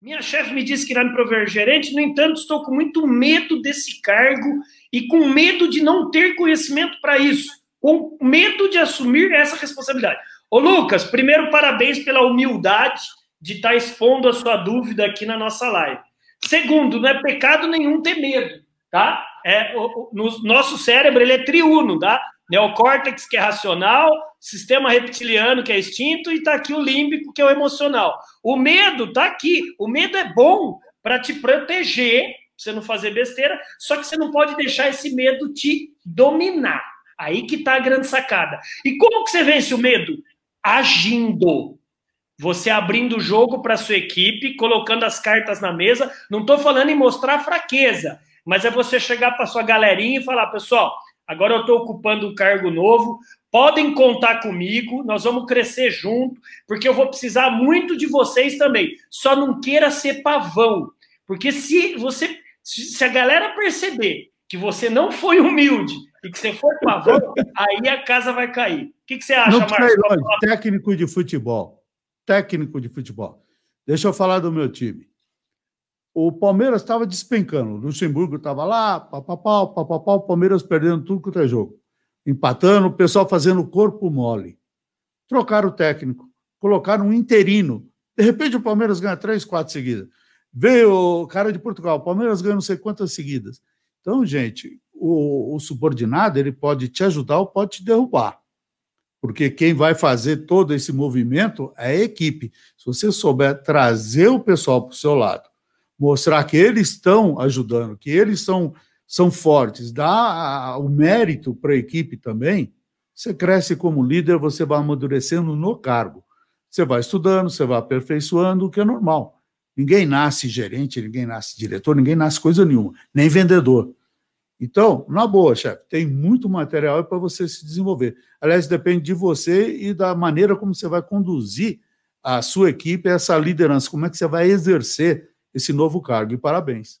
Minha chefe me disse que irá me prover gerente, no entanto, estou com muito medo desse cargo e com medo de não ter conhecimento para isso, com medo de assumir essa responsabilidade. Ô, Lucas, primeiro, parabéns pela humildade de estar tá expondo a sua dúvida aqui na nossa live. Segundo, não é pecado nenhum ter medo, tá? É, o, o, no nosso cérebro, ele é triuno, tá? Neocórtex, que é racional, sistema reptiliano, que é instinto, e está aqui o límbico, que é o emocional. O medo está aqui. O medo é bom para te proteger, pra você não fazer besteira, só que você não pode deixar esse medo te dominar. Aí que está a grande sacada. E como que você vence o medo? Agindo. Você abrindo o jogo para sua equipe, colocando as cartas na mesa. Não estou falando em mostrar fraqueza, mas é você chegar para sua galerinha e falar, pessoal, agora eu estou ocupando um cargo novo, podem contar comigo, nós vamos crescer junto, porque eu vou precisar muito de vocês também. Só não queira ser pavão, porque se você, se a galera perceber que você não foi humilde e que você for pavão, aí a casa vai cair. O que, que você acha, Marcos? Técnico de futebol. Técnico de futebol. Deixa eu falar do meu time o Palmeiras estava despencando. O Luxemburgo estava lá, papapau, papapau, o Palmeiras perdendo tudo quanto é jogo. Empatando, o pessoal fazendo corpo mole. Trocaram o técnico, colocaram um interino. De repente o Palmeiras ganha três, quatro seguidas. Veio o cara de Portugal, o Palmeiras ganha não sei quantas seguidas. Então, gente, o, o subordinado ele pode te ajudar ou pode te derrubar. Porque quem vai fazer todo esse movimento é a equipe. Se você souber trazer o pessoal para o seu lado, mostrar que eles estão ajudando, que eles são, são fortes, dar o mérito para a equipe também, você cresce como líder, você vai amadurecendo no cargo. Você vai estudando, você vai aperfeiçoando, o que é normal. Ninguém nasce gerente, ninguém nasce diretor, ninguém nasce coisa nenhuma, nem vendedor. Então, na boa, chefe, tem muito material para você se desenvolver. Aliás, depende de você e da maneira como você vai conduzir a sua equipe, essa liderança, como é que você vai exercer esse novo cargo. E parabéns.